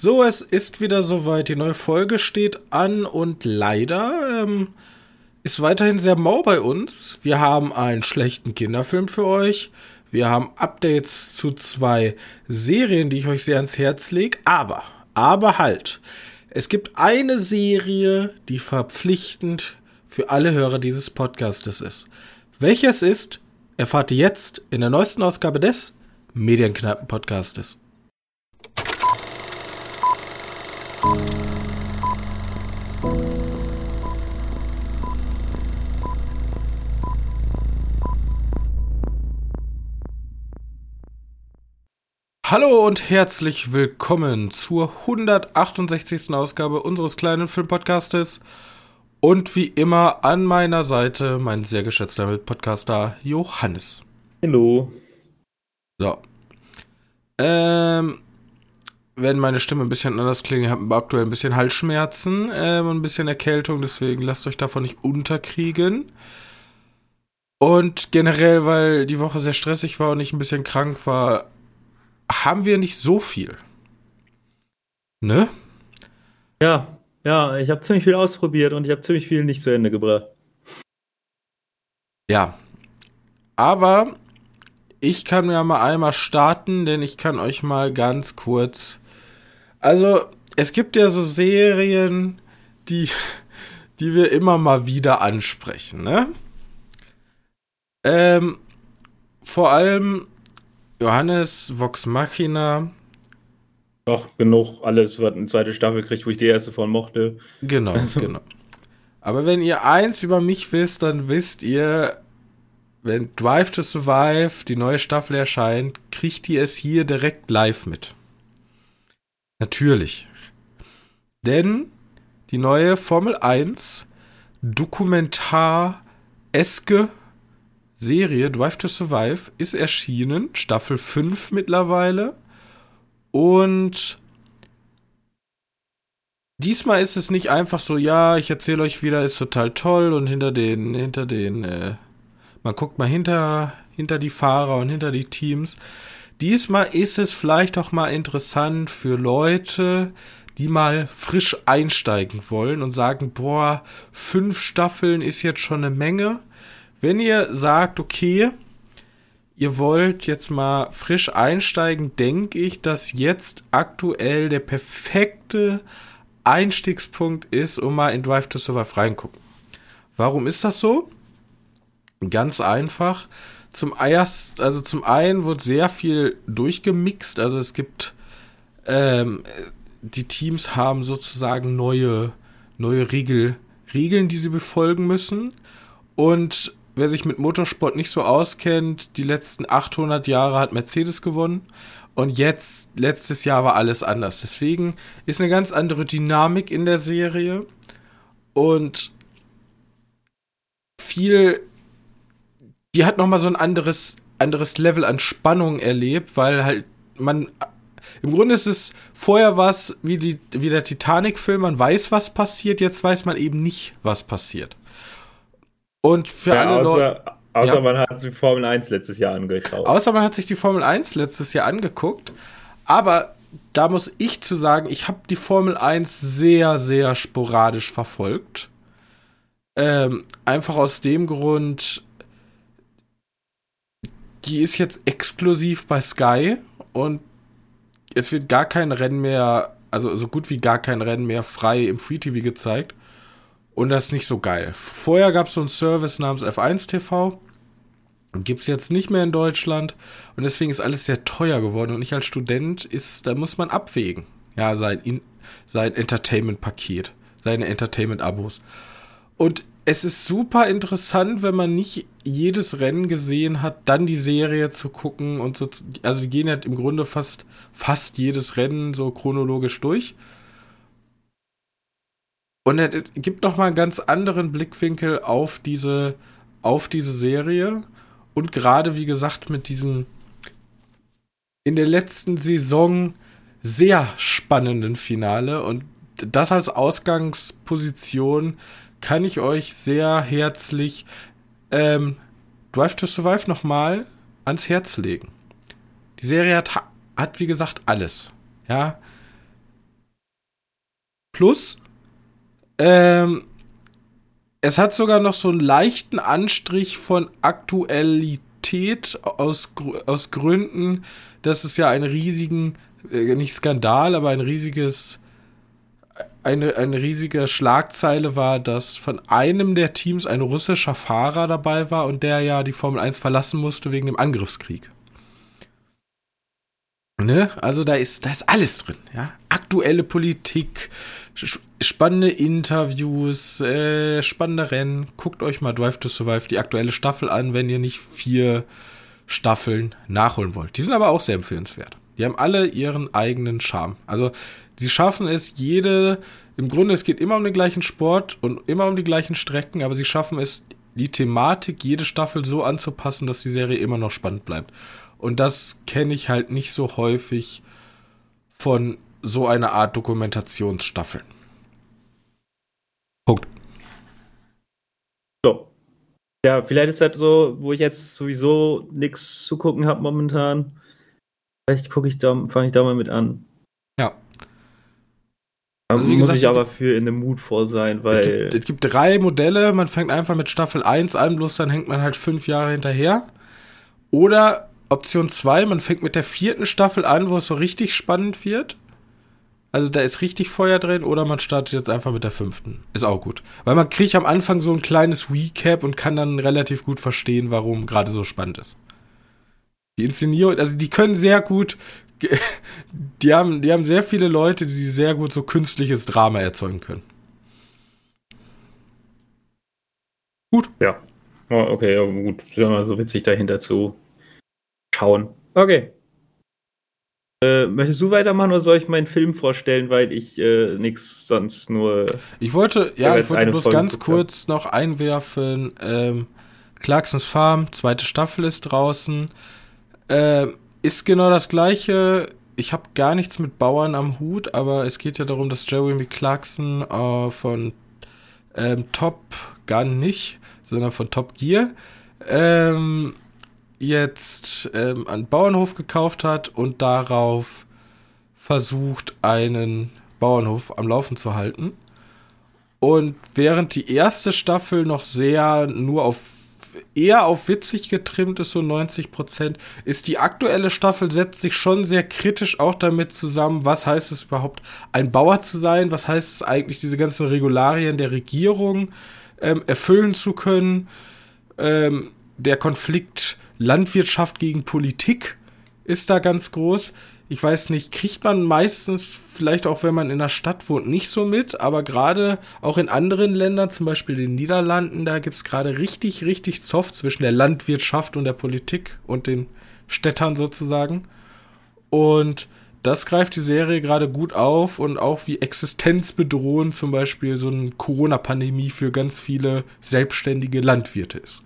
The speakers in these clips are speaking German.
So, es ist wieder soweit. Die neue Folge steht an und leider ähm, ist weiterhin sehr mau bei uns. Wir haben einen schlechten Kinderfilm für euch. Wir haben Updates zu zwei Serien, die ich euch sehr ans Herz lege. Aber, aber halt. Es gibt eine Serie, die verpflichtend für alle Hörer dieses Podcastes ist. Welches ist, erfahrt ihr jetzt in der neuesten Ausgabe des Medienkneipen-Podcastes. Hallo und herzlich willkommen zur 168. Ausgabe unseres kleinen Filmpodcastes. Und wie immer an meiner Seite mein sehr geschätzter Mitpodcaster Johannes. Hallo. So. Ähm, wenn meine Stimme ein bisschen anders klingt, ich habe aktuell ein bisschen Halsschmerzen ähm, und ein bisschen Erkältung, deswegen lasst euch davon nicht unterkriegen. Und generell, weil die Woche sehr stressig war und ich ein bisschen krank war, haben wir nicht so viel. Ne? Ja, ja, ich habe ziemlich viel ausprobiert und ich habe ziemlich viel nicht zu Ende gebracht. Ja. Aber ich kann ja mal einmal starten, denn ich kann euch mal ganz kurz. Also, es gibt ja so Serien, die, die wir immer mal wieder ansprechen, ne? Ähm, vor allem Johannes Vox Machina. Doch, genug, alles, was eine zweite Staffel kriegt, wo ich die erste von mochte. Genau, also. genau. Aber wenn ihr eins über mich wisst, dann wisst ihr, wenn Drive to Survive die neue Staffel erscheint, kriegt ihr es hier direkt live mit. Natürlich. Denn die neue Formel 1 Dokumentar-eske Serie Drive to Survive ist erschienen, Staffel 5 mittlerweile. Und diesmal ist es nicht einfach so, ja, ich erzähle euch wieder, ist total toll und hinter den, hinter den, äh, man guckt mal hinter, hinter die Fahrer und hinter die Teams. Diesmal ist es vielleicht auch mal interessant für Leute, die mal frisch einsteigen wollen und sagen, boah, fünf Staffeln ist jetzt schon eine Menge. Wenn ihr sagt, okay, ihr wollt jetzt mal frisch einsteigen, denke ich, dass jetzt aktuell der perfekte Einstiegspunkt ist, um mal in Drive to Survive reingucken. Warum ist das so? Ganz einfach. Zum erst, also zum einen wird sehr viel durchgemixt. Also es gibt ähm, die Teams haben sozusagen neue neue Regel, Regeln, die sie befolgen müssen. Und wer sich mit Motorsport nicht so auskennt, die letzten 800 Jahre hat Mercedes gewonnen. Und jetzt, letztes Jahr war alles anders. Deswegen ist eine ganz andere Dynamik in der Serie. Und viel, die hat nochmal so ein anderes, anderes Level an Spannung erlebt, weil halt man, im Grunde ist es, vorher was wie, die, wie der Titanic-Film, man weiß, was passiert, jetzt weiß man eben nicht, was passiert. Und für ja, alle Leute. Außer ja. man hat sich die Formel 1 letztes Jahr angeschaut. Außer man hat sich die Formel 1 letztes Jahr angeguckt. Aber da muss ich zu sagen, ich habe die Formel 1 sehr, sehr sporadisch verfolgt. Ähm, einfach aus dem Grund, die ist jetzt exklusiv bei Sky und es wird gar kein Rennen mehr, also so gut wie gar kein Rennen mehr frei im Free TV gezeigt. Und das ist nicht so geil. Vorher gab es so einen Service namens F1 TV. Gibt es jetzt nicht mehr in Deutschland. Und deswegen ist alles sehr teuer geworden. Und ich als Student ist, da muss man abwägen. Ja, sein, sein Entertainment-Paket, seine Entertainment-Abos. Und es ist super interessant, wenn man nicht jedes Rennen gesehen hat, dann die Serie zu gucken und so. Also die gehen ja im Grunde fast, fast jedes Rennen so chronologisch durch. Und es gibt noch mal einen ganz anderen Blickwinkel auf diese, auf diese Serie. Und gerade, wie gesagt, mit diesem in der letzten Saison sehr spannenden Finale. Und das als Ausgangsposition kann ich euch sehr herzlich ähm, Drive to Survive nochmal ans Herz legen. Die Serie hat, hat, wie gesagt, alles. Ja, Plus, ähm, es hat sogar noch so einen leichten Anstrich von Aktualität aus, aus Gründen, dass es ja einen riesigen, äh, nicht Skandal, aber ein riesiges, eine, eine riesige Schlagzeile war, dass von einem der Teams ein russischer Fahrer dabei war und der ja die Formel 1 verlassen musste wegen dem Angriffskrieg. Ne? Also da ist, da ist alles drin, ja. Aktuelle Politik, spannende Interviews, äh, spannende Rennen. Guckt euch mal Drive to Survive die aktuelle Staffel an, wenn ihr nicht vier Staffeln nachholen wollt. Die sind aber auch sehr empfehlenswert. Die haben alle ihren eigenen Charme. Also sie schaffen es, jede, im Grunde, es geht immer um den gleichen Sport und immer um die gleichen Strecken, aber sie schaffen es, die Thematik jede Staffel so anzupassen, dass die Serie immer noch spannend bleibt. Und das kenne ich halt nicht so häufig von so einer Art Dokumentationsstaffeln. Punkt. So. Ja, vielleicht ist das so, wo ich jetzt sowieso nichts zu gucken habe momentan. Vielleicht gucke ich da, fange ich da mal mit an. Ja. Also, muss gesagt, ich aber für in dem Mut vor sein, weil. Es gibt, es gibt, drei Modelle, man fängt einfach mit Staffel 1 an, bloß dann hängt man halt fünf Jahre hinterher. Oder Option 2, man fängt mit der vierten Staffel an, wo es so richtig spannend wird. Also da ist richtig Feuer drin oder man startet jetzt einfach mit der fünften. Ist auch gut. Weil man kriegt am Anfang so ein kleines Recap und kann dann relativ gut verstehen, warum gerade so spannend ist. Die Inszenierung, also die können sehr gut, die haben, die haben sehr viele Leute, die sehr gut so künstliches Drama erzeugen können. Gut. Ja. Okay, ja, gut. So witzig dahinter zu schauen. Okay. Äh, möchtest du weitermachen oder soll ich meinen Film vorstellen, weil ich äh, nichts sonst nur. Ich wollte, ja, ich wollte bloß Folge ganz kurz noch einwerfen. Ähm, Clarksons Farm, zweite Staffel ist draußen. Äh, ist genau das gleiche. Ich habe gar nichts mit Bauern am Hut, aber es geht ja darum, dass Jeremy Clarkson äh, von ähm, Top Gun nicht, sondern von Top Gear ähm, jetzt ähm, einen Bauernhof gekauft hat und darauf versucht, einen Bauernhof am Laufen zu halten. Und während die erste Staffel noch sehr nur auf eher auf witzig getrimmt ist, so 90 Prozent, ist die aktuelle Staffel setzt sich schon sehr kritisch auch damit zusammen, was heißt es überhaupt, ein Bauer zu sein, was heißt es eigentlich, diese ganzen Regularien der Regierung ähm, erfüllen zu können. Ähm, der Konflikt Landwirtschaft gegen Politik ist da ganz groß. Ich weiß nicht, kriegt man meistens, vielleicht auch wenn man in der Stadt wohnt, nicht so mit, aber gerade auch in anderen Ländern, zum Beispiel den Niederlanden, da gibt es gerade richtig, richtig Zoff zwischen der Landwirtschaft und der Politik und den Städtern sozusagen. Und das greift die Serie gerade gut auf und auch wie existenzbedrohend zum Beispiel so eine Corona-Pandemie für ganz viele selbstständige Landwirte ist.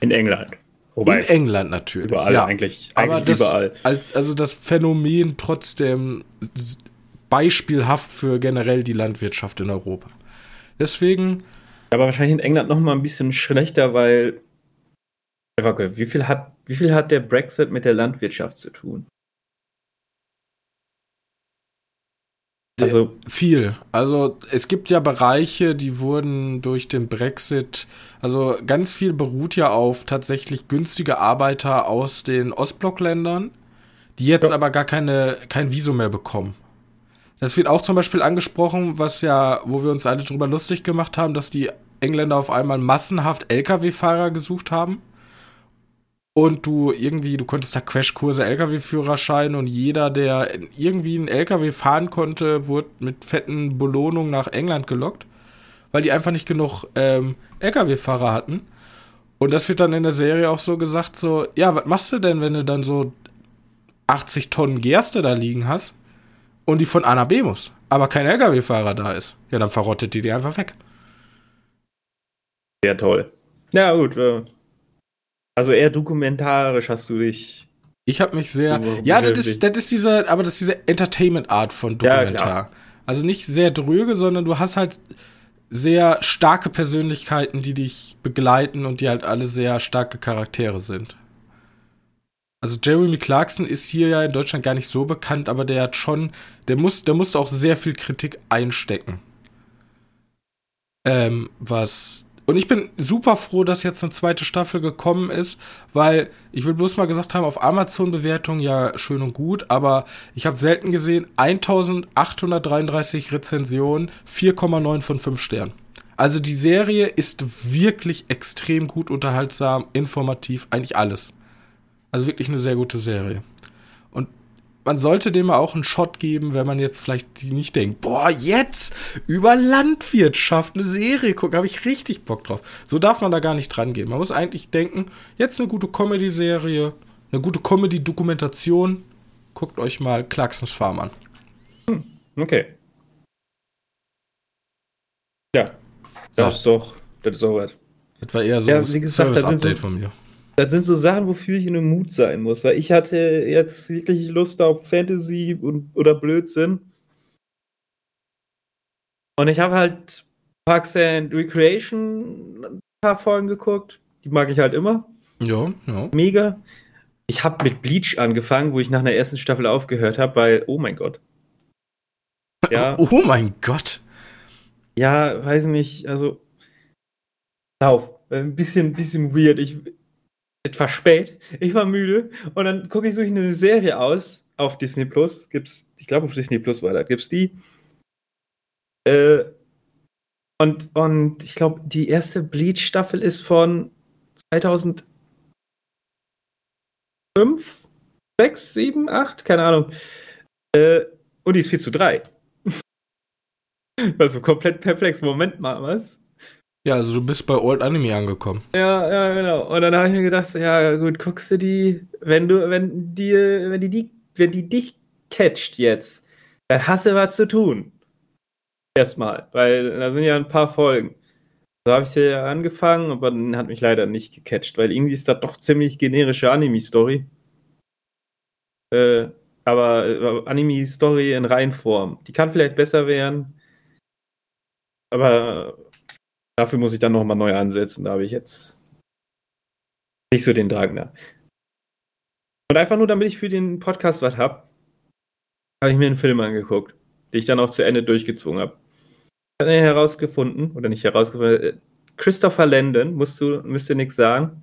In England. Wobei, in England natürlich. Überall ja. eigentlich, eigentlich Aber das, überall. Als, also das Phänomen trotzdem beispielhaft für generell die Landwirtschaft in Europa. Deswegen. Aber wahrscheinlich in England noch mal ein bisschen schlechter, weil wie viel hat wie viel hat der Brexit mit der Landwirtschaft zu tun? Also viel. Also es gibt ja Bereiche, die wurden durch den Brexit, also ganz viel beruht ja auf tatsächlich günstige Arbeiter aus den Ostblockländern, die jetzt ja. aber gar keine kein Visum mehr bekommen. Das wird auch zum Beispiel angesprochen, was ja, wo wir uns alle drüber lustig gemacht haben, dass die Engländer auf einmal massenhaft Lkw-Fahrer gesucht haben und du irgendwie, du konntest da Crashkurse, LKW-Führerschein und jeder, der irgendwie einen LKW fahren konnte, wurde mit fetten Belohnungen nach England gelockt, weil die einfach nicht genug ähm, LKW-Fahrer hatten. Und das wird dann in der Serie auch so gesagt, so, ja, was machst du denn, wenn du dann so 80 Tonnen Gerste da liegen hast und die von A nach B muss, aber kein LKW-Fahrer da ist? Ja, dann verrottet die die einfach weg. Sehr toll. Ja, gut, äh, also eher dokumentarisch hast du dich. Ich habe mich sehr. Ja, das ist, das ist diese, aber das ist diese Entertainment-Art von Dokumentar. Ja, also nicht sehr dröge, sondern du hast halt sehr starke Persönlichkeiten, die dich begleiten und die halt alle sehr starke Charaktere sind. Also Jeremy Clarkson ist hier ja in Deutschland gar nicht so bekannt, aber der hat schon, der muss, der musste auch sehr viel Kritik einstecken Ähm, was. Und ich bin super froh, dass jetzt eine zweite Staffel gekommen ist, weil ich will bloß mal gesagt haben, auf Amazon-Bewertung ja schön und gut, aber ich habe selten gesehen, 1833 Rezensionen, 4,9 von 5 Sternen. Also die Serie ist wirklich extrem gut unterhaltsam, informativ, eigentlich alles. Also wirklich eine sehr gute Serie. Man sollte dem auch einen Shot geben, wenn man jetzt vielleicht nicht denkt, boah, jetzt über Landwirtschaft eine Serie gucken, habe ich richtig Bock drauf. So darf man da gar nicht dran gehen. Man muss eigentlich denken, jetzt eine gute Comedy-Serie, eine gute Comedy-Dokumentation. Guckt euch mal Clarksons Farm an. Hm, okay. Ja, das so. ist doch, das ist auch was. Das war eher so ja, ein Service-Update von mir. Das sind so Sachen, wofür ich in einem Mut sein muss, weil ich hatte jetzt wirklich Lust auf Fantasy und, oder Blödsinn. Und ich habe halt Parks and Recreation ein paar Folgen geguckt. Die mag ich halt immer. Ja, ja. Mega. Ich habe mit Bleach angefangen, wo ich nach einer ersten Staffel aufgehört habe, weil, oh mein Gott. Ja. Oh mein Gott. Ja, weiß nicht, also. Lauf. Ein bisschen, bisschen weird. Ich, etwas spät. Ich war müde und dann gucke ich so eine Serie aus auf Disney Plus. Gibt's, ich glaube auf Disney Plus war da, gibt's die. Äh, und, und ich glaube, die erste Bleach-Staffel ist von 2005, 6, 7, 8, keine Ahnung. Äh, und die ist 4 zu 3. Also komplett perplex. Moment mal, was? Ja, also du bist bei Old Anime angekommen. Ja, ja, genau. Und dann habe ich mir gedacht, ja gut, guckst du die, wenn du, wenn die, wenn die, wenn die dich catcht jetzt, dann hast du was zu tun. Erstmal, weil da sind ja ein paar Folgen. So habe ich ja angefangen, aber dann hat mich leider nicht gecatcht, weil irgendwie ist das doch ziemlich generische Anime-Story. Äh, aber äh, Anime-Story in Reihenform. Die kann vielleicht besser werden. Aber Dafür muss ich dann nochmal neu ansetzen. Da habe ich jetzt nicht so den Drang da. Und einfach nur, damit ich für den Podcast was habe, habe ich mir einen Film angeguckt, den ich dann auch zu Ende durchgezogen habe. Ich habe herausgefunden, oder nicht herausgefunden, äh, Christopher Landon, musst du, müsst ihr nichts sagen,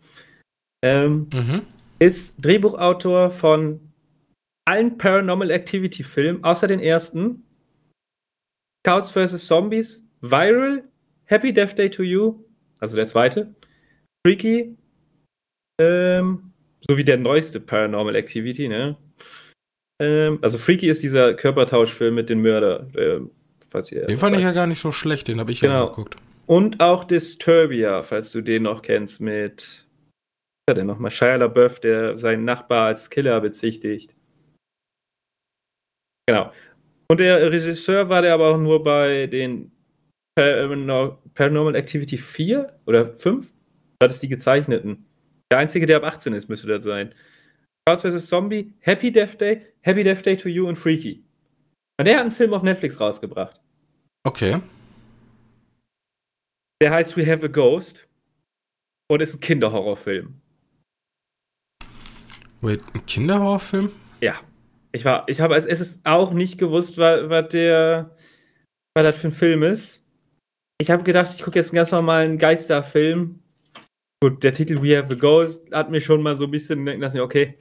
ähm, mhm. ist Drehbuchautor von allen Paranormal Activity Filmen, außer den ersten. Scouts vs. Zombies, Viral, Happy Death Day to You, also der zweite. Freaky, ähm, sowie der neueste Paranormal Activity, ne? Ähm, also Freaky ist dieser Körpertauschfilm mit dem Mörder. Ähm, falls ihr den fand ich ja gar nicht so schlecht, den habe ich genau. ja geguckt. Und auch Disturbia, falls du den noch kennst, mit was ist der nochmal? Shia LaBeouf, der seinen Nachbar als Killer bezichtigt. Genau. Und der Regisseur war der aber auch nur bei den Paranormal Activity 4 oder 5? Das ist die gezeichneten. Der einzige, der ab 18 ist, müsste das sein. Charles vs. Zombie, Happy Death Day, Happy Death Day to You und Freaky. Und der hat einen Film auf Netflix rausgebracht. Okay. Der heißt We Have a Ghost und ist ein Kinderhorrorfilm. Wait, ein Kinderhorrorfilm? Ja. Ich war, ich habe als erstes auch nicht gewusst, was, was der, was das für ein Film ist ich habe gedacht, ich gucke jetzt einen ganz normalen Geisterfilm. Gut, der Titel We Have a Ghost hat mir schon mal so ein bisschen denken lassen, okay,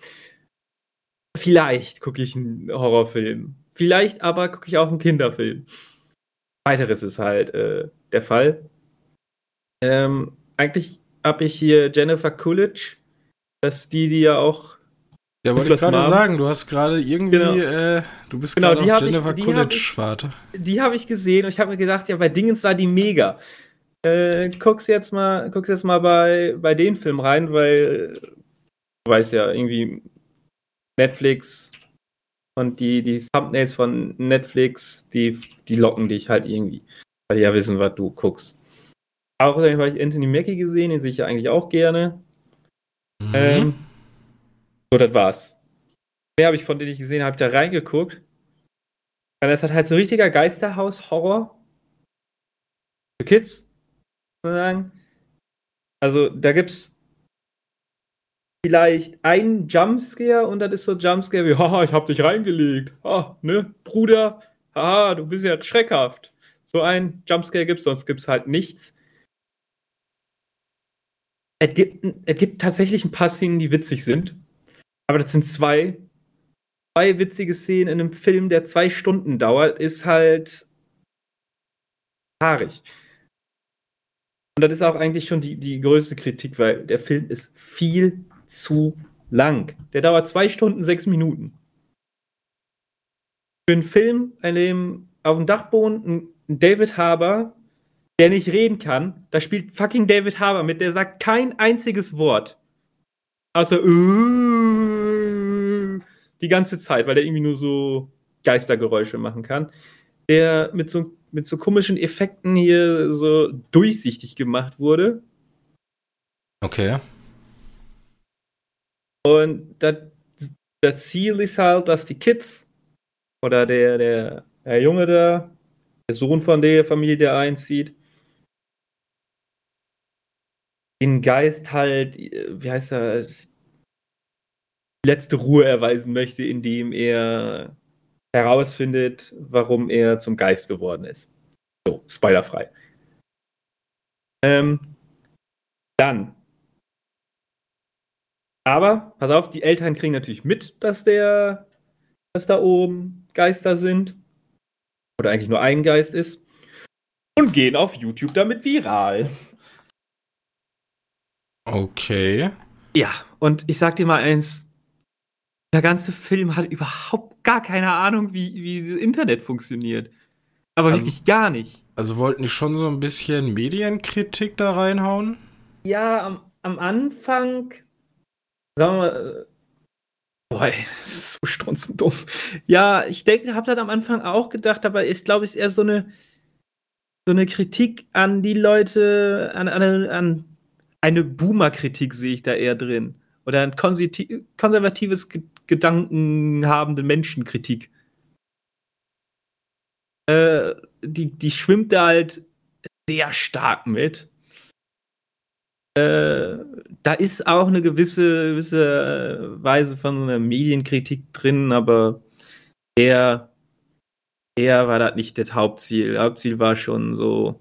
vielleicht gucke ich einen Horrorfilm. Vielleicht aber gucke ich auch einen Kinderfilm. Weiteres ist halt äh, der Fall. Ähm, eigentlich habe ich hier Jennifer Coolidge, das ist die, die ja auch ja, wollte ich gerade sagen, du hast gerade irgendwie, genau. äh, du bist genau, gerade genau, Jennifer Coolidge-Vater. Die habe ich gesehen und ich habe mir gedacht, ja, bei Dingens war die mega. Äh, guck's jetzt mal, guck's jetzt mal bei, bei den Film rein, weil du weißt ja, irgendwie Netflix und die, die Thumbnails von Netflix, die, die locken dich halt irgendwie, weil die ja wissen, was du guckst. Auch habe ich Anthony Mackie gesehen, den sehe ich ja eigentlich auch gerne. Mhm. Ähm, so, das war's. Mehr habe ich von denen ich gesehen habe, da reingeguckt. Und das hat halt so ein richtiger Geisterhaus-Horror. Für Kids. Also, da gibt's vielleicht einen Jumpscare und das ist so Jumpscare wie, haha, ich hab dich reingelegt. Ah, ne, Bruder, haha, du bist ja schreckhaft. so einen Jumpscare gibt, sonst gibt es halt nichts. Es gibt, es gibt tatsächlich ein paar Szenen, die witzig sind. Aber das sind zwei. Zwei witzige Szenen in einem Film, der zwei Stunden dauert, ist halt haarig. Und das ist auch eigentlich schon die, die größte Kritik, weil der Film ist viel zu lang. Der dauert zwei Stunden, sechs Minuten. Für einen Film, in dem auf dem Dachboden ein David Harbour, der nicht reden kann, da spielt fucking David Harbour mit, der sagt kein einziges Wort. Außer uh, die ganze Zeit, weil der irgendwie nur so Geistergeräusche machen kann. Der mit so mit so komischen Effekten hier so durchsichtig gemacht wurde. Okay. Und das, das Ziel ist halt, dass die Kids oder der, der, der Junge da, der Sohn von der Familie, der einzieht, den Geist halt, wie heißt er, letzte Ruhe erweisen möchte, indem er herausfindet, warum er zum Geist geworden ist. So, spoilerfrei. Ähm, dann. Aber, pass auf, die Eltern kriegen natürlich mit, dass der, dass da oben Geister sind. Oder eigentlich nur ein Geist ist. Und gehen auf YouTube damit viral. Okay. Ja, und ich sag dir mal eins, der ganze Film hat überhaupt gar keine Ahnung, wie, wie das Internet funktioniert. Aber also, wirklich gar nicht. Also wollten die schon so ein bisschen Medienkritik da reinhauen? Ja, am, am Anfang, sagen wir mal, äh, boah, ey, das ist so strunzend dumm. Ja, ich denke, hab das am Anfang auch gedacht, aber ich glaube, es ist eher so eine, so eine Kritik an die Leute, an, an, an eine Boomer-Kritik sehe ich da eher drin. Oder ein konservatives Gedanken habende Menschenkritik. Äh, die, die schwimmt da halt sehr stark mit. Äh, da ist auch eine gewisse, gewisse Weise von einer Medienkritik drin, aber eher, eher war das nicht das Hauptziel. Hauptziel war schon so.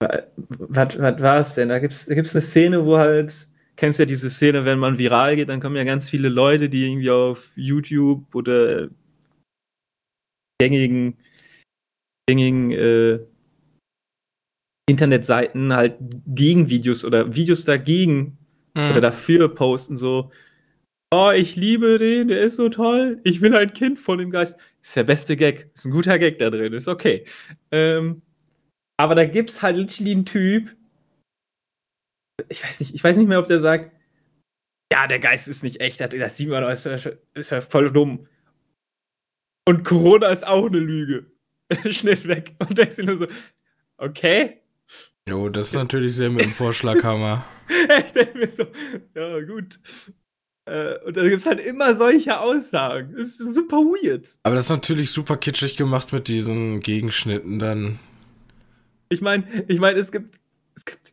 Was, was war es denn? Da gibt es da gibt's eine Szene, wo halt kennst ja diese Szene, wenn man viral geht, dann kommen ja ganz viele Leute, die irgendwie auf YouTube oder gängigen, gängigen äh, Internetseiten halt Gegenvideos oder Videos dagegen mhm. oder dafür posten, so, oh, ich liebe den, der ist so toll, ich bin ein Kind von dem Geist. Ist der beste Gag, ist ein guter Gag da drin, ist okay. Ähm, aber da gibt's halt literally einen Typ, ich weiß nicht, ich weiß nicht mehr, ob der sagt, ja, der Geist ist nicht echt, das sieht man, ist ist ja voll dumm. Und Corona ist auch eine Lüge. Schnitt weg. Und denkst du nur so, okay. Jo, das ist natürlich sehr mit dem Vorschlaghammer. ich denke mir so, ja, gut. Äh, und da gibt es halt immer solche Aussagen. Das ist super weird. Aber das ist natürlich super kitschig gemacht mit diesen Gegenschnitten dann. Ich meine, ich meine, es gibt, es gibt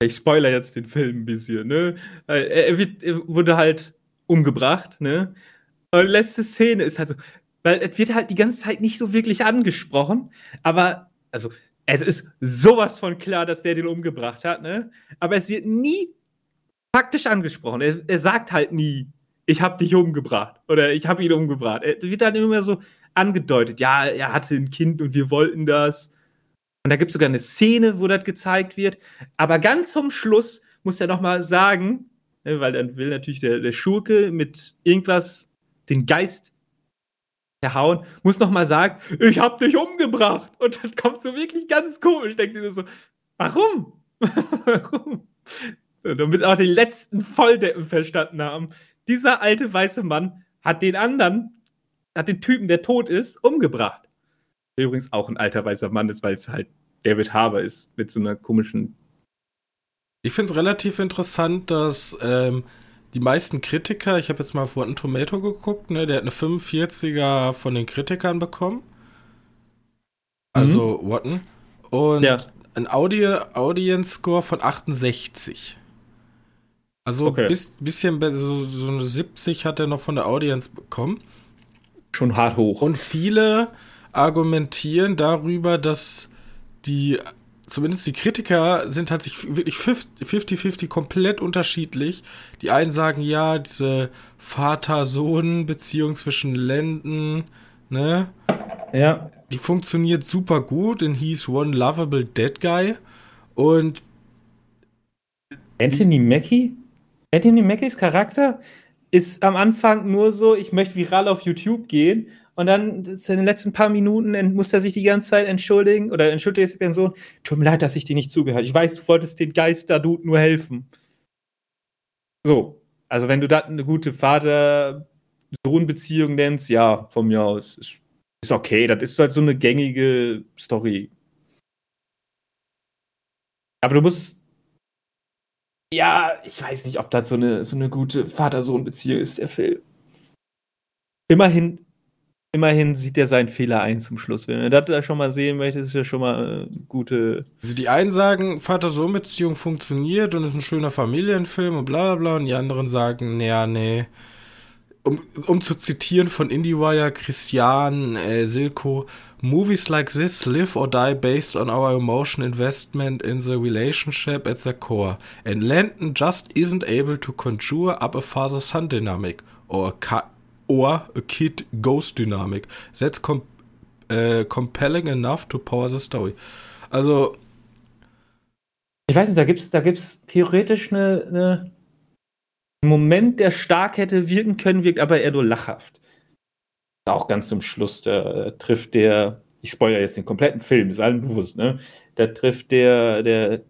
ich spoiler jetzt den Film ein bisschen, ne? Er, wird, er wurde halt umgebracht, ne? Und letzte Szene ist halt so, weil es wird halt die ganze Zeit nicht so wirklich angesprochen, aber, also, es ist sowas von klar, dass der den umgebracht hat, ne? Aber es wird nie faktisch angesprochen. Er, er sagt halt nie, ich hab dich umgebracht oder ich hab ihn umgebracht. Es wird halt immer so angedeutet, ja, er hatte ein Kind und wir wollten das und da gibt es sogar eine Szene, wo das gezeigt wird. Aber ganz zum Schluss muss er noch mal sagen, ne, weil dann will natürlich der, der Schurke mit irgendwas den Geist erhauen, muss noch mal sagen, ich hab dich umgebracht. Und dann kommt so wirklich ganz komisch. Denkt ihr so, warum? warum? Damit auch die letzten Volldeppen verstanden haben. Dieser alte weiße Mann hat den anderen, hat den Typen, der tot ist, umgebracht der übrigens auch ein alter weißer Mann ist, weil es halt David Harbour ist mit so einer komischen. Ich finde es relativ interessant, dass ähm, die meisten Kritiker, ich habe jetzt mal auf Rotten Tomato geguckt, ne, der hat eine 45er von den Kritikern bekommen. Also mhm. Rotten. Und ja. ein Audi Audience Score von 68. Also okay. bis, bisschen so, so eine 70 hat er noch von der Audience bekommen. Schon hart hoch. Und viele argumentieren darüber, dass die, zumindest die Kritiker sind halt sich wirklich 50-50 komplett unterschiedlich. Die einen sagen, ja, diese Vater-Sohn-Beziehung zwischen Länden, ne? Ja. Die funktioniert super gut in He's One Lovable Dead Guy. Und Anthony Mackie? Anthony Mackies Charakter ist am Anfang nur so, ich möchte viral auf YouTube gehen und dann in den letzten paar Minuten muss er sich die ganze Zeit entschuldigen oder entschuldigt die Person, tut mir leid, dass ich dir nicht zugehört. Ich weiß, du wolltest den Geister-Dude nur helfen. So. Also wenn du das eine gute Vater-Sohn-Beziehung nennst, ja, von mir aus, ist, ist okay. Das ist halt so eine gängige Story. Aber du musst ja, ich weiß nicht, ob das so eine, so eine gute Vater-Sohn-Beziehung ist, der Film. Immerhin, immerhin sieht er seinen Fehler ein zum Schluss. Wenn er das da schon mal sehen möchte, ist ja schon mal eine gute. Also die einen sagen, Vater-Sohn-Beziehung funktioniert und ist ein schöner Familienfilm und bla bla bla. Und die anderen sagen, naja, nee. Um, um zu zitieren von IndieWire, Christian äh, Silko, Movies like this live or die based on our emotion investment in the relationship at the core, and Landon just isn't able to conjure up a father-son dynamic or a, or a kid-ghost dynamic that's com uh, compelling enough to power the story. Also. Ich weiß nicht, da gibt's, da gibt's theoretisch eine, eine Moment, der stark hätte wirken können, wirkt aber eher nur lachhaft auch ganz zum Schluss, da äh, trifft der, ich spoilere jetzt den kompletten Film, ist allen bewusst, ne? Da trifft der, der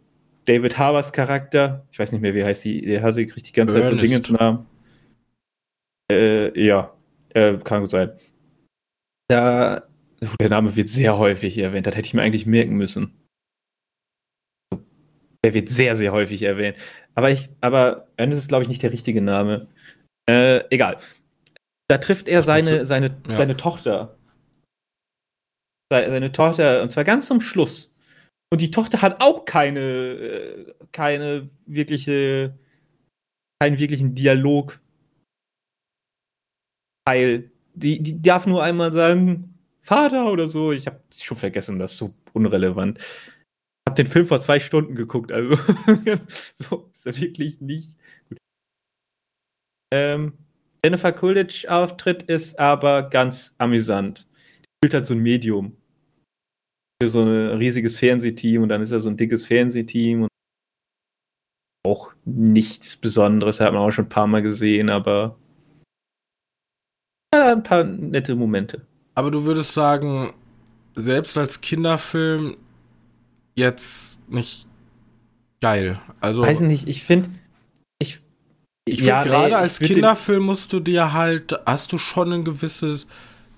David Harbers Charakter, ich weiß nicht mehr, wie heißt die, der hatte, kriegt die ganze Ernest. Zeit so Dinge zu Namen. Äh, ja, äh, kann gut sein. Da, der Name wird sehr häufig erwähnt, das hätte ich mir eigentlich merken müssen. Der wird sehr, sehr häufig erwähnt. Aber ich, aber Ernest ist, glaube ich, nicht der richtige Name. Äh, egal. Da trifft er seine, seine, ja. seine Tochter. Seine Tochter, und zwar ganz zum Schluss. Und die Tochter hat auch keine, äh, keine wirkliche, keinen wirklichen Dialog. Teil. Die, die darf nur einmal sagen, Vater oder so. Ich habe schon vergessen, das ist so unrelevant. Ich habe den Film vor zwei Stunden geguckt, also so ist er wirklich nicht. Gut. Ähm, Jennifer Coolidge-Auftritt ist aber ganz amüsant. Die spielt halt so ein Medium. Für so ein riesiges Fernsehteam und dann ist er so ein dickes Fernsehteam und auch nichts Besonderes, hat man auch schon ein paar Mal gesehen, aber ja, ein paar nette Momente. Aber du würdest sagen, selbst als Kinderfilm jetzt nicht geil. Also weiß nicht, ich finde ich ich finde, ja, gerade nee, als Kinderfilm musst du dir halt, hast du schon ein gewisses,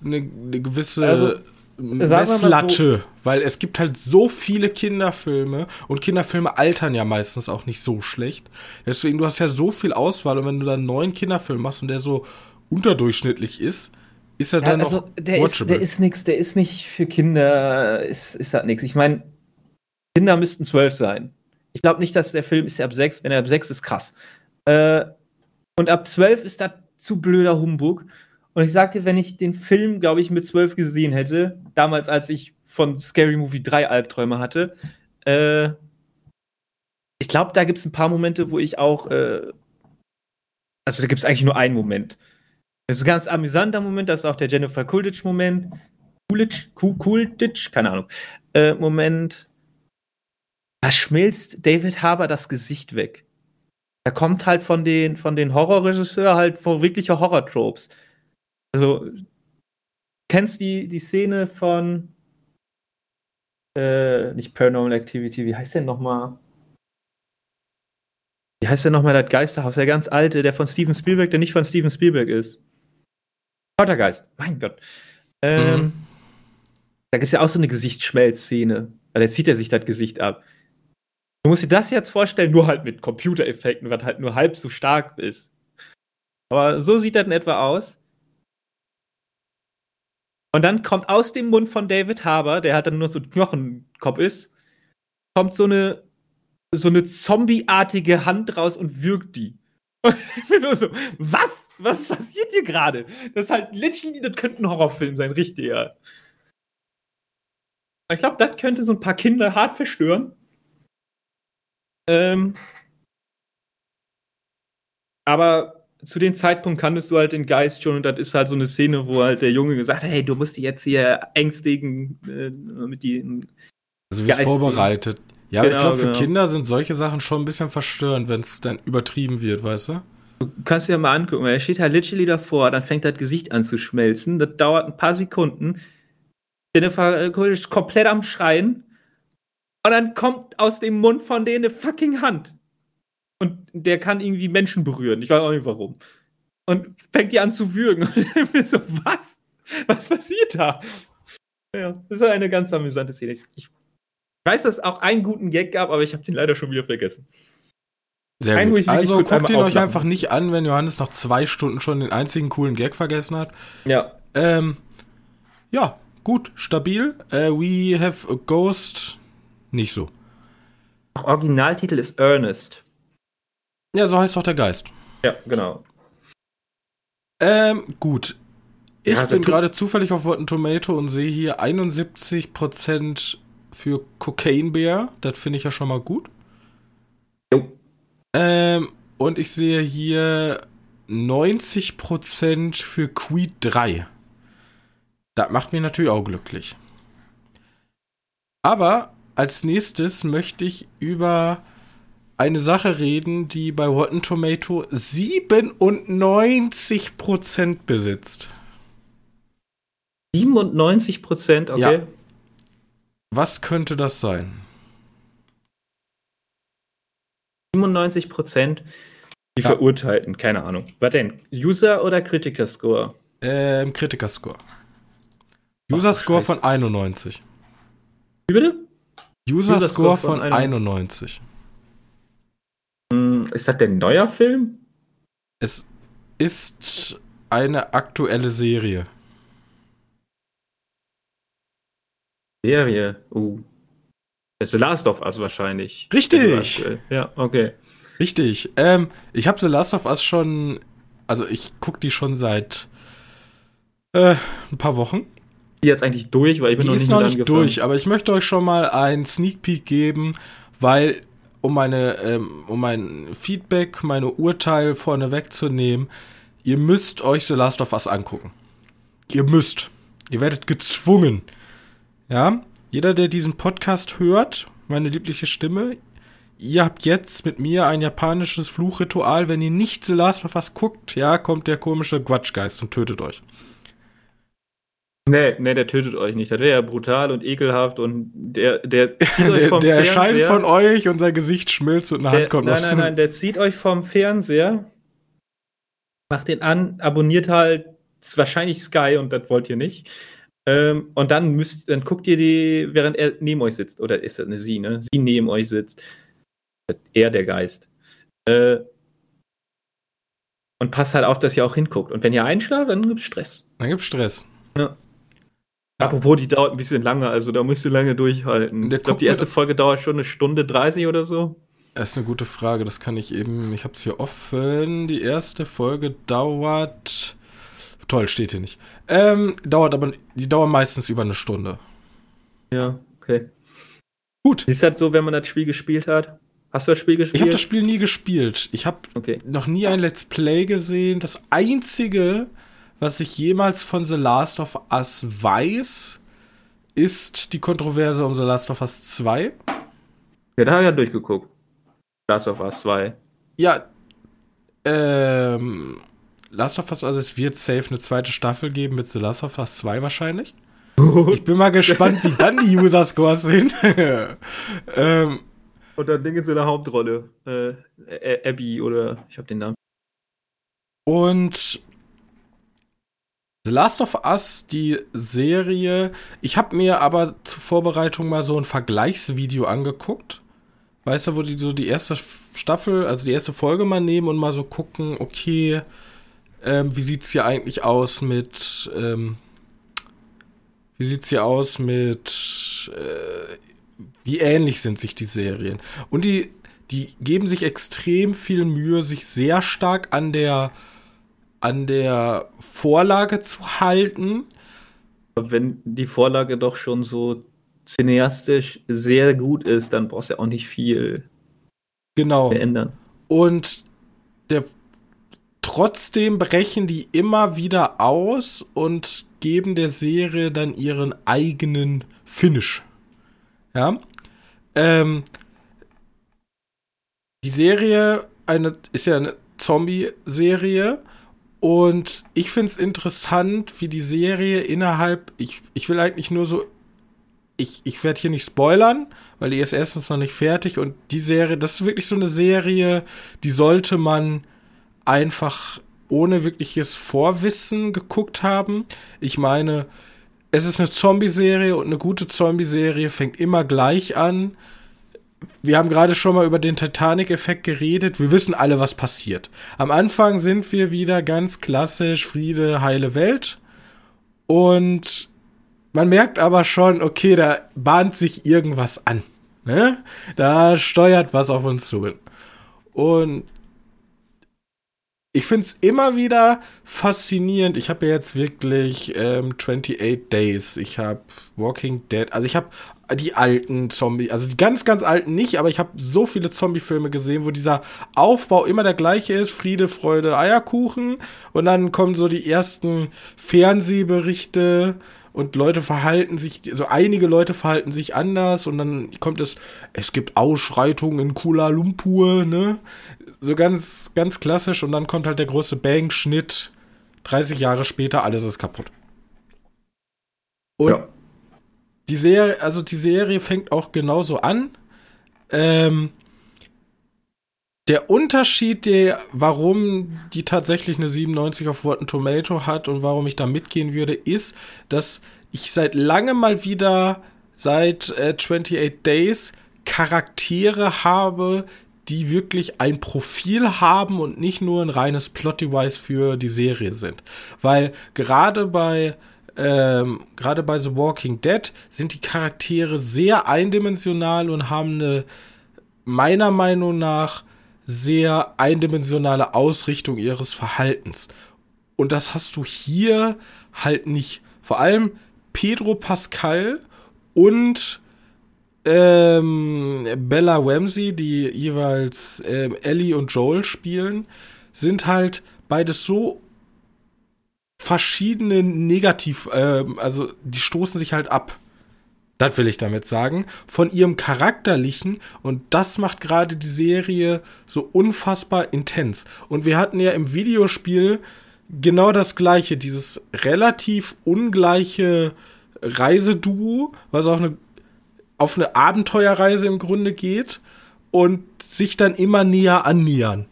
eine, eine gewisse also, Messlatte, so, weil es gibt halt so viele Kinderfilme und Kinderfilme altern ja meistens auch nicht so schlecht. Deswegen, du hast ja so viel Auswahl und wenn du dann einen neuen Kinderfilm machst und der so unterdurchschnittlich ist, ist er ja, dann also, der watchable. Ist, der ist nix, der ist nicht für Kinder, ist, ist halt nichts. Ich meine, Kinder müssten zwölf sein. Ich glaube nicht, dass der Film ist ab sechs. Wenn er ab sechs ist, krass. Äh, und ab 12 ist das zu blöder Humbug. Und ich sagte, wenn ich den Film, glaube ich, mit 12 gesehen hätte, damals, als ich von Scary Movie 3 Albträume hatte, äh, ich glaube, da gibt es ein paar Momente, wo ich auch, äh, also da gibt es eigentlich nur einen Moment. Das ist ein ganz amüsanter Moment, das ist auch der Jennifer Coolidge-Moment. Coolidge, Coolidge, keine Ahnung. Äh, Moment. Da schmilzt David Harbour das Gesicht weg. Er kommt halt von den, von den Horrorregisseuren halt vor wirkliche Horror-Tropes. Also, kennst die, die Szene von äh, nicht Paranormal Activity, wie heißt der nochmal? Wie heißt der nochmal, das Geisterhaus? Der ganz alte, der von Steven Spielberg, der nicht von Steven Spielberg ist. Poltergeist, mein Gott. Ähm, mhm. Da gibt es ja auch so eine Gesichtsschmelzszene. Da zieht er sich das Gesicht ab. Du musst dir das jetzt vorstellen, nur halt mit Computereffekten, was halt nur halb so stark ist. Aber so sieht das in etwa aus. Und dann kommt aus dem Mund von David Harbour, der hat dann nur so Knochenkopf ist, kommt so eine so eine zombieartige Hand raus und wirkt die. Und ich bin nur so, was? Was passiert hier gerade? Das ist halt literally, das könnte ein Horrorfilm sein, richtig, ja. Ich glaube, das könnte so ein paar Kinder hart verstören. Ähm, aber zu dem Zeitpunkt kanntest du halt den Geist schon und das ist halt so eine Szene, wo halt der Junge gesagt hat, hey, du musst dich jetzt hier ängstigen äh, mit die Also wie vorbereitet. Ja, genau, aber ich glaube, für genau. Kinder sind solche Sachen schon ein bisschen verstörend, wenn es dann übertrieben wird, weißt du? Du kannst dir mal angucken, er steht halt literally davor, dann fängt das Gesicht an zu schmelzen, das dauert ein paar Sekunden. Jennifer ist komplett am Schreien und dann kommt aus dem Mund von denen eine fucking Hand. Und der kann irgendwie Menschen berühren. Ich weiß auch nicht warum. Und fängt die an zu würgen. Und ich bin so, was? Was passiert da? Ja, das ist eine ganz amüsante Szene. Ich weiß, dass es auch einen guten Gag gab, aber ich habe den leider schon wieder vergessen. Sehr Ein, gut. Also guckt ihn euch einfach nicht an, wenn Johannes nach zwei Stunden schon den einzigen coolen Gag vergessen hat. Ja. Ähm, ja, gut, stabil. Uh, we have a ghost. Nicht so. Originaltitel ist Ernest. Ja, so heißt doch der Geist. Ja, genau. Ähm, gut. Ich ja, bin gerade zufällig auf Rotten Tomato und sehe hier 71% für Cocaine Bear. Das finde ich ja schon mal gut. Jo. Ähm, und ich sehe hier 90% für Creed 3. Das macht mich natürlich auch glücklich. Aber als nächstes möchte ich über eine Sache reden, die bei Rotten Tomato 97% besitzt. 97%, okay. Ja. Was könnte das sein? 97 Prozent die ja. Verurteilten, keine Ahnung. Was denn? User oder Critiker Score? Ähm, Critiker Score. User Score von 91. Wie bitte? User, User Score, von, von 91. Hm, ist das denn ein neuer Film? Es ist eine aktuelle Serie. Serie? Uh. The Last of Us wahrscheinlich. Richtig. Ja, okay. Richtig. Ähm, ich habe The Last of Us schon, also ich gucke die schon seit äh, ein paar Wochen. Die jetzt eigentlich durch, weil ich bin die noch nicht, ist noch nicht durch, aber ich möchte euch schon mal einen Sneak Peek geben, weil um meine, ähm, um mein Feedback, meine Urteil vorne wegzunehmen, ihr müsst euch The Last of Us angucken. Ihr müsst. Ihr werdet gezwungen. Ja, jeder, der diesen Podcast hört, meine liebliche Stimme, ihr habt jetzt mit mir ein japanisches Fluchritual. Wenn ihr nicht The Last of Us guckt, ja, kommt der komische Quatschgeist und tötet euch. Nee, nee, der tötet euch nicht. Das wäre ja brutal und ekelhaft und der, der zieht euch vom der, der Fernseher. erscheint von euch und sein Gesicht schmilzt und eine Hand kommt Nein, nein, nein, der zieht euch vom Fernseher, macht den an, abonniert halt, ist wahrscheinlich Sky und das wollt ihr nicht. Ähm, und dann müsst, dann guckt ihr die, während er neben euch sitzt. Oder ist das eine sie, ne? Sie neben euch sitzt. Er der Geist. Äh, und passt halt auf, dass ihr auch hinguckt. Und wenn ihr einschlaft, dann gibt's Stress. Dann gibt's Stress. Ja. Apropos, die dauert ein bisschen lange, also da musst du lange durchhalten. Der ich glaube, die erste Folge dauert schon eine Stunde 30 oder so. Das ist eine gute Frage, das kann ich eben, ich habe es hier offen. Die erste Folge dauert Toll, steht hier nicht. Ähm, dauert aber, die dauern meistens über eine Stunde. Ja, okay. Gut. Ist das so, wenn man das Spiel gespielt hat? Hast du das Spiel gespielt? Ich habe das Spiel nie gespielt. Ich habe okay. noch nie ein Let's Play gesehen. Das einzige, was ich jemals von The Last of Us weiß, ist die Kontroverse um The Last of Us 2. Ja, da habe ich ja durchgeguckt. Last of Us 2. Ja, ähm, Last of Us, also es wird safe eine zweite Staffel geben mit The Last of Us 2 wahrscheinlich. Ich bin mal gespannt, wie dann die User-Scores sind. ähm, und dann Ding in seiner Hauptrolle. Äh, Abby oder ich habe den Namen. Und The Last of Us, die Serie, ich habe mir aber zur Vorbereitung mal so ein Vergleichsvideo angeguckt. Weißt du, wo die so die erste Staffel, also die erste Folge mal nehmen und mal so gucken, okay, ähm, wie sieht's hier eigentlich aus mit, ähm, wie sieht's hier aus mit, äh, wie ähnlich sind sich die Serien? Und die, die geben sich extrem viel Mühe, sich sehr stark an der, an der Vorlage zu halten. Wenn die Vorlage doch schon so cineastisch sehr gut ist, dann brauchst du ja auch nicht viel genau. ändern. Und der trotzdem brechen die immer wieder aus und geben der Serie dann ihren eigenen Finish. Ja. Ähm, die Serie eine, ist ja eine Zombie-Serie und ich finde es interessant, wie die Serie innerhalb, ich, ich will eigentlich nur so, ich, ich werde hier nicht spoilern, weil die ist erstens noch nicht fertig und die Serie, das ist wirklich so eine Serie, die sollte man einfach ohne wirkliches Vorwissen geguckt haben. Ich meine, es ist eine Zombie-Serie und eine gute Zombie-Serie fängt immer gleich an wir haben gerade schon mal über den Titanic-Effekt geredet. Wir wissen alle, was passiert. Am Anfang sind wir wieder ganz klassisch Friede, heile Welt. Und man merkt aber schon, okay, da bahnt sich irgendwas an. Ne? Da steuert was auf uns zu. Und ich finde es immer wieder faszinierend. Ich habe ja jetzt wirklich ähm, 28 Days, ich habe Walking Dead, also ich habe die alten Zombie, also die ganz, ganz alten nicht, aber ich habe so viele Zombie-Filme gesehen, wo dieser Aufbau immer der gleiche ist: Friede, Freude, Eierkuchen. Und dann kommen so die ersten Fernsehberichte und Leute verhalten sich, so also einige Leute verhalten sich anders und dann kommt es, es gibt Ausschreitungen in Kuala Lumpur, ne? So ganz, ganz klassisch und dann kommt halt der große Bang-Schnitt. 30 Jahre später, alles ist kaputt. Und ja die Serie, also die Serie fängt auch genauso an. Ähm, der Unterschied, der, warum die tatsächlich eine 97 auf Rotten Tomato hat und warum ich da mitgehen würde, ist, dass ich seit langem mal wieder seit äh, 28 Days Charaktere habe, die wirklich ein Profil haben und nicht nur ein reines Plot-Device für die Serie sind. Weil gerade bei ähm, gerade bei The Walking Dead sind die Charaktere sehr eindimensional und haben eine meiner Meinung nach sehr eindimensionale Ausrichtung ihres Verhaltens. Und das hast du hier halt nicht. Vor allem Pedro Pascal und ähm, Bella Ramsey, die jeweils ähm, Ellie und Joel spielen, sind halt beides so verschiedene Negativ, äh, also die stoßen sich halt ab. Das will ich damit sagen. Von ihrem Charakterlichen. Und das macht gerade die Serie so unfassbar intens. Und wir hatten ja im Videospiel genau das gleiche. Dieses relativ ungleiche Reiseduo, was auf eine, auf eine Abenteuerreise im Grunde geht. Und sich dann immer näher annähern.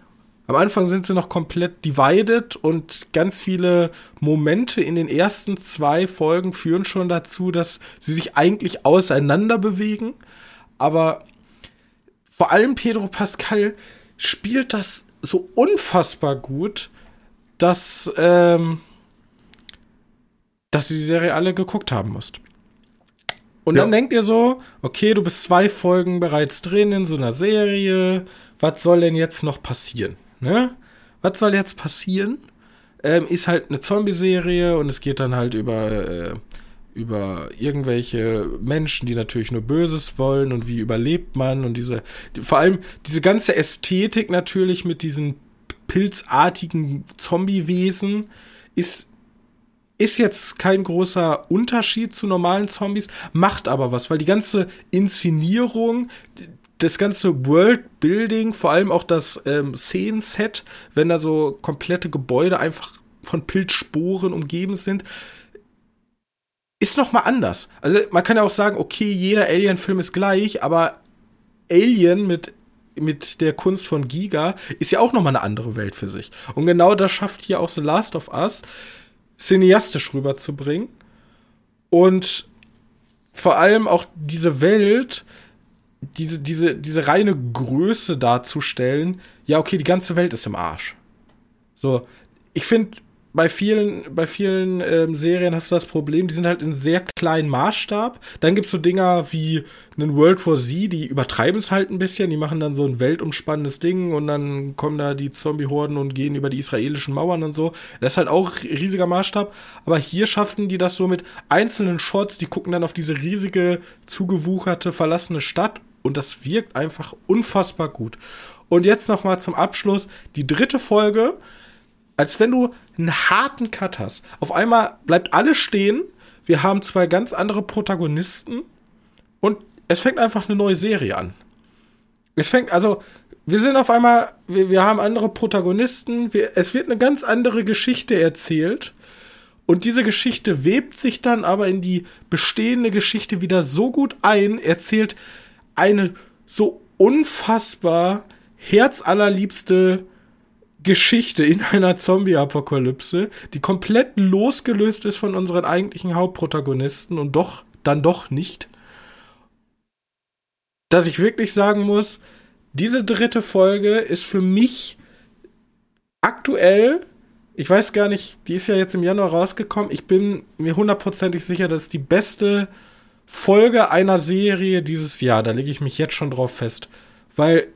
Am Anfang sind sie noch komplett divided und ganz viele Momente in den ersten zwei Folgen führen schon dazu, dass sie sich eigentlich auseinander bewegen. Aber vor allem Pedro Pascal spielt das so unfassbar gut, dass, ähm, dass du die Serie alle geguckt haben musst. Und ja. dann denkt ihr so, okay, du bist zwei Folgen bereits drin in so einer Serie, was soll denn jetzt noch passieren? Ne? Was soll jetzt passieren? Ähm, ist halt eine Zombie-Serie und es geht dann halt über, äh, über irgendwelche Menschen, die natürlich nur Böses wollen und wie überlebt man und diese, die, vor allem diese ganze Ästhetik natürlich mit diesen pilzartigen Zombie-Wesen ist ist jetzt kein großer Unterschied zu normalen Zombies, macht aber was, weil die ganze Inszenierung, das ganze Worldbuilding, vor allem auch das ähm, Szenenset, wenn da so komplette Gebäude einfach von Pilzsporen umgeben sind, ist noch mal anders. Also man kann ja auch sagen, okay, jeder Alien-Film ist gleich, aber Alien mit mit der Kunst von Giga ist ja auch noch mal eine andere Welt für sich. Und genau das schafft hier auch The Last of Us cineastisch rüberzubringen und vor allem auch diese Welt diese, diese, diese reine Größe darzustellen, ja, okay, die ganze Welt ist im Arsch. So, ich finde, bei vielen, bei vielen ähm, Serien hast du das Problem, die sind halt in sehr kleinen Maßstab. Dann gibt's so Dinger wie einen World War Z, die übertreiben es halt ein bisschen. Die machen dann so ein weltumspannendes Ding und dann kommen da die Zombie-Horden und gehen über die israelischen Mauern und so. Das ist halt auch riesiger Maßstab. Aber hier schafften die das so mit einzelnen Shots, die gucken dann auf diese riesige, zugewucherte, verlassene Stadt und das wirkt einfach unfassbar gut. Und jetzt nochmal zum Abschluss die dritte Folge als wenn du einen harten Cut hast. Auf einmal bleibt alles stehen. Wir haben zwei ganz andere Protagonisten und es fängt einfach eine neue Serie an. Es fängt, also, wir sind auf einmal, wir, wir haben andere Protagonisten, wir, es wird eine ganz andere Geschichte erzählt. Und diese Geschichte webt sich dann aber in die bestehende Geschichte wieder so gut ein, erzählt eine so unfassbar herzallerliebste Geschichte in einer Zombie-Apokalypse, die komplett losgelöst ist von unseren eigentlichen Hauptprotagonisten und doch, dann doch nicht. Dass ich wirklich sagen muss, diese dritte Folge ist für mich aktuell, ich weiß gar nicht, die ist ja jetzt im Januar rausgekommen, ich bin mir hundertprozentig sicher, dass die beste Folge einer Serie dieses Jahr, da lege ich mich jetzt schon drauf fest. Weil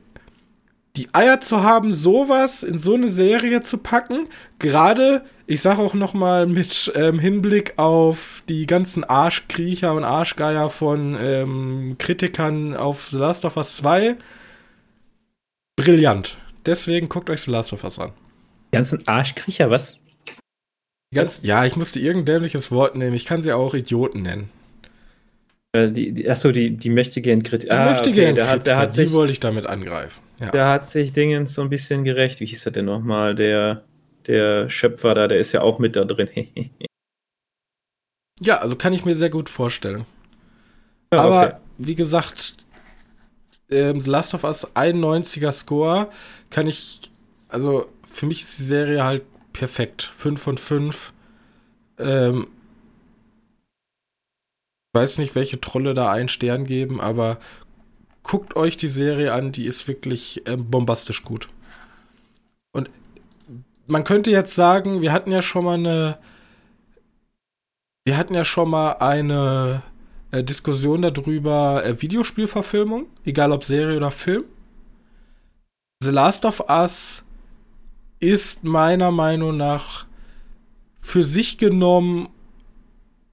die Eier zu haben, sowas in so eine Serie zu packen, gerade, ich sag auch noch mal mit ähm, Hinblick auf die ganzen Arschkriecher und Arschgeier von ähm, Kritikern auf The Last of Us 2, brillant. Deswegen guckt euch The Last of Us an. Die ganzen Arschkriecher, was? Ganz, ja, ich musste irgendein dämliches Wort nehmen. Ich kann sie auch Idioten nennen. Äh, die, die, achso, die, die möchtegern Kritiker. Die ah, möchtegern okay, der hat, hat sich, die wollte ich damit angreifen. Ja. Der hat sich Dingens so ein bisschen gerecht. Wie hieß er denn nochmal? Der, der Schöpfer da, der ist ja auch mit da drin. ja, also kann ich mir sehr gut vorstellen. Ja, Aber okay. wie gesagt, ähm, The Last of Us 91er Score kann ich, also für mich ist die Serie halt perfekt. 5 von 5. Ähm, weiß nicht, welche Trolle da einen Stern geben, aber guckt euch die Serie an, die ist wirklich äh, bombastisch gut. Und man könnte jetzt sagen, wir hatten ja schon mal eine, wir hatten ja schon mal eine äh, Diskussion darüber, äh, Videospielverfilmung, egal ob Serie oder Film. The Last of Us ist meiner Meinung nach für sich genommen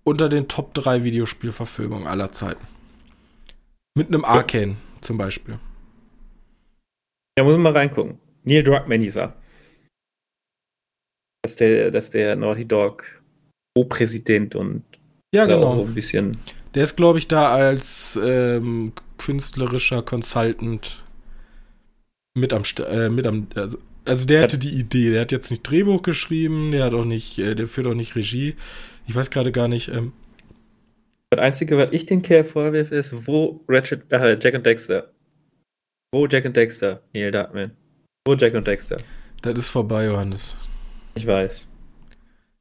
unter den Top 3 Videospielverfilmungen aller Zeiten. Mit einem Arcane zum Beispiel. Ja, muss man mal reingucken. Neil Druckmann hieß er. Das ist der, das ist der Naughty Dog Co-Präsident und ja, genau. ein bisschen. Der ist, glaube ich, da als ähm, künstlerischer Consultant mit am, äh, mit am also, also der hatte die Idee. Der hat jetzt nicht Drehbuch geschrieben, der hat auch nicht, äh, der führt auch nicht Regie. Ich weiß gerade gar nicht. Ähm, das Einzige, was ich den Kerl vorwirf, ist, wo Ratchet, äh, Jack und Dexter. Wo Jack und Dexter, Neil Darkman. Wo Jack und Dexter. Das ist vorbei, Johannes. Ich weiß.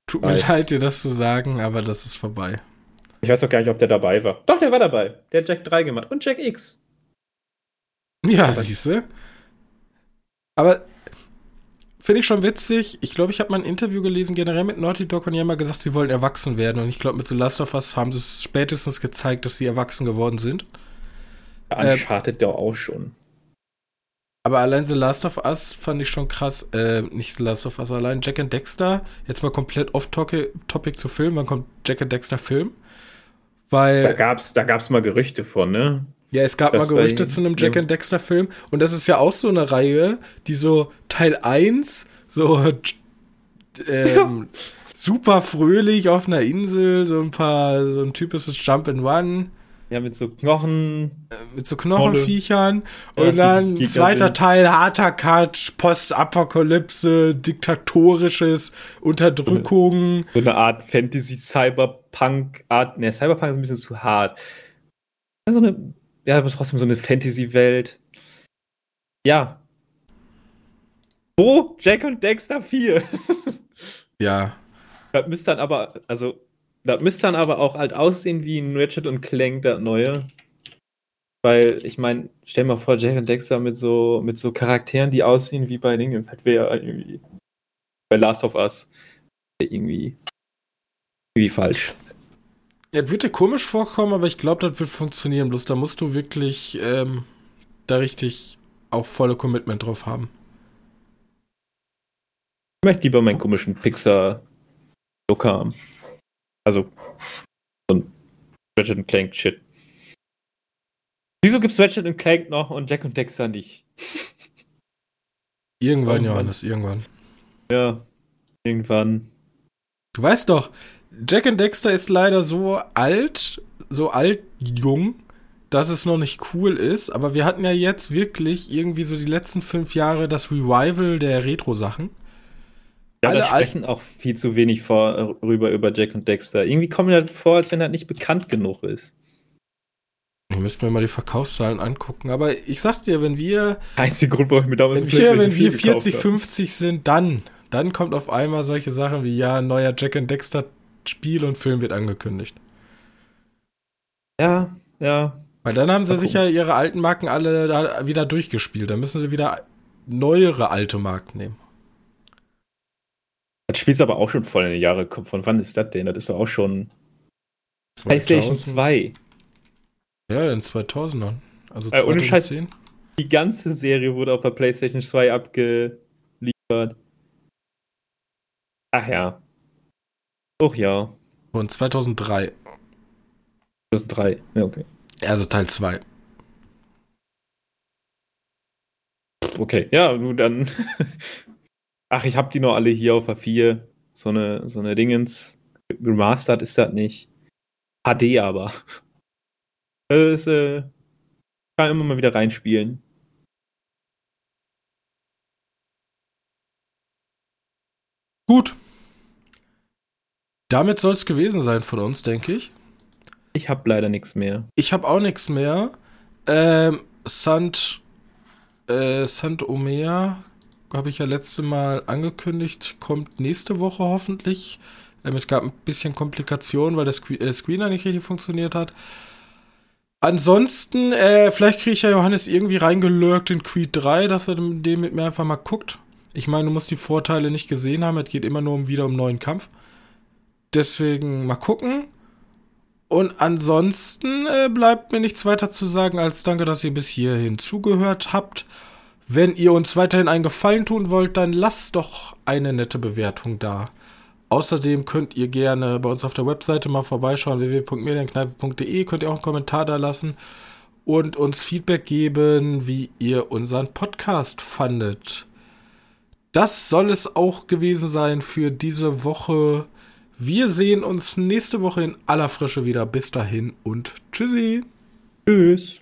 Tut weiß. mir leid, dir das zu sagen, aber das ist vorbei. Ich weiß doch gar nicht, ob der dabei war. Doch, der war dabei. Der hat Jack 3 gemacht. Und Jack X. Ja, siehst du. Aber finde ich schon witzig. Ich glaube, ich habe mal ein Interview gelesen, generell mit Naughty Dog, und die haben mal gesagt, sie wollen erwachsen werden. Und ich glaube, mit The Last of Us haben sie es spätestens gezeigt, dass sie erwachsen geworden sind. Uncharted äh, ja auch schon. Aber allein The Last of Us fand ich schon krass. Äh, nicht The Last of Us, allein Jack and Dexter. Jetzt mal komplett off-topic zu filmen. Wann kommt Jack and Dexter Film? Weil. Da gab's, da gab's mal Gerüchte von, ne? Ja, es gab mal Gerüchte zu einem Jack and Dexter Film und das ist ja auch so eine Reihe, die so Teil 1 so ähm, super fröhlich auf einer Insel, so ein paar, so ein typisches Jump and One. Ja, mit so Knochen. Äh, mit so Knochenviechern. Ja, und dann die zweiter Teil, harter Cut, Postapokalypse, diktatorisches, Unterdrückung. So eine Art Fantasy-Cyberpunk-Art. Ne, Cyberpunk ist ein bisschen zu hart. So eine ja, aber trotzdem so eine Fantasy-Welt. Ja. Wo? Jack und Dexter 4. ja. Das müsste dann aber, also, das müsste dann aber auch halt aussehen wie ein Ratchet und Clank, das neue. Weil, ich meine, stell mal vor, Jack und Dexter mit so, mit so Charakteren, die aussehen wie bei Dingens, halt wäre irgendwie bei Last of Us. irgendwie, irgendwie falsch. Ja, das wird dir komisch vorkommen, aber ich glaube, das wird funktionieren. Bloß da musst du wirklich ähm, da richtig auch volle Commitment drauf haben. Ich möchte lieber meinen komischen Pixar-Look haben. Also, so ein Ratchet Clank Shit. Wieso gibt's Ratchet Clank noch und Jack und Dexter nicht? Irgendwann, Johannes, irgendwann. Ja, irgendwann. Du weißt doch, Jack and Dexter ist leider so alt, so alt jung, dass es noch nicht cool ist. Aber wir hatten ja jetzt wirklich irgendwie so die letzten fünf Jahre das Revival der Retro-Sachen. Ja, Alle sprechen auch viel zu wenig vor, rüber über Jack und Dexter. Irgendwie kommt mir das vor, als wenn das nicht bekannt genug ist. Ich müsste mir mal die Verkaufszahlen angucken, aber ich sag dir, wenn wir. Einziger Grund, warum ich mir damals wenn wir, wenn wir 40, 50 sind, dann, dann kommt auf einmal solche Sachen wie, ja, neuer Jack and Dexter Spiel und Film wird angekündigt. Ja, ja. Weil dann haben sie sicher ihre alten Marken alle da wieder durchgespielt. Dann müssen sie wieder neuere alte Marken nehmen. Das Spiel ist aber auch schon voll in die Jahre. Von wann ist das denn? Das ist doch auch schon 2000. PlayStation 2. Ja, in 2000ern. Also 2010. Äh, ohne Scheiß, die ganze Serie wurde auf der PlayStation 2 abgeliefert. Ach ja. Och ja. Von 2003. 2003, ja, okay. Also Teil 2. Okay, ja, nun dann. Ach, ich hab die noch alle hier auf der 4. So eine, so eine Dingens. Remastered ist das nicht. HD aber. Das äh, kann immer mal wieder reinspielen. Gut, damit soll es gewesen sein von uns, denke ich. Ich habe leider nichts mehr. Ich habe auch nichts mehr. Ähm, Sant, äh, Sant Omer habe ich ja letzte Mal angekündigt, kommt nächste Woche hoffentlich. Ähm, es gab ein bisschen Komplikationen, weil der Sc äh, Screener nicht richtig funktioniert hat. Ansonsten, äh, vielleicht kriege ich ja Johannes irgendwie reingelurkt in Creed 3, dass er den mit mir einfach mal guckt. Ich meine, du musst die Vorteile nicht gesehen haben, es geht immer nur um wieder um neuen Kampf. Deswegen mal gucken. Und ansonsten äh, bleibt mir nichts weiter zu sagen, als danke, dass ihr bis hierhin zugehört habt. Wenn ihr uns weiterhin einen Gefallen tun wollt, dann lasst doch eine nette Bewertung da. Außerdem könnt ihr gerne bei uns auf der Webseite mal vorbeischauen, www.medienkneipe.de, könnt ihr auch einen Kommentar da lassen und uns Feedback geben, wie ihr unseren Podcast fandet. Das soll es auch gewesen sein für diese Woche. Wir sehen uns nächste Woche in aller Frische wieder. Bis dahin und tschüssi. Tschüss.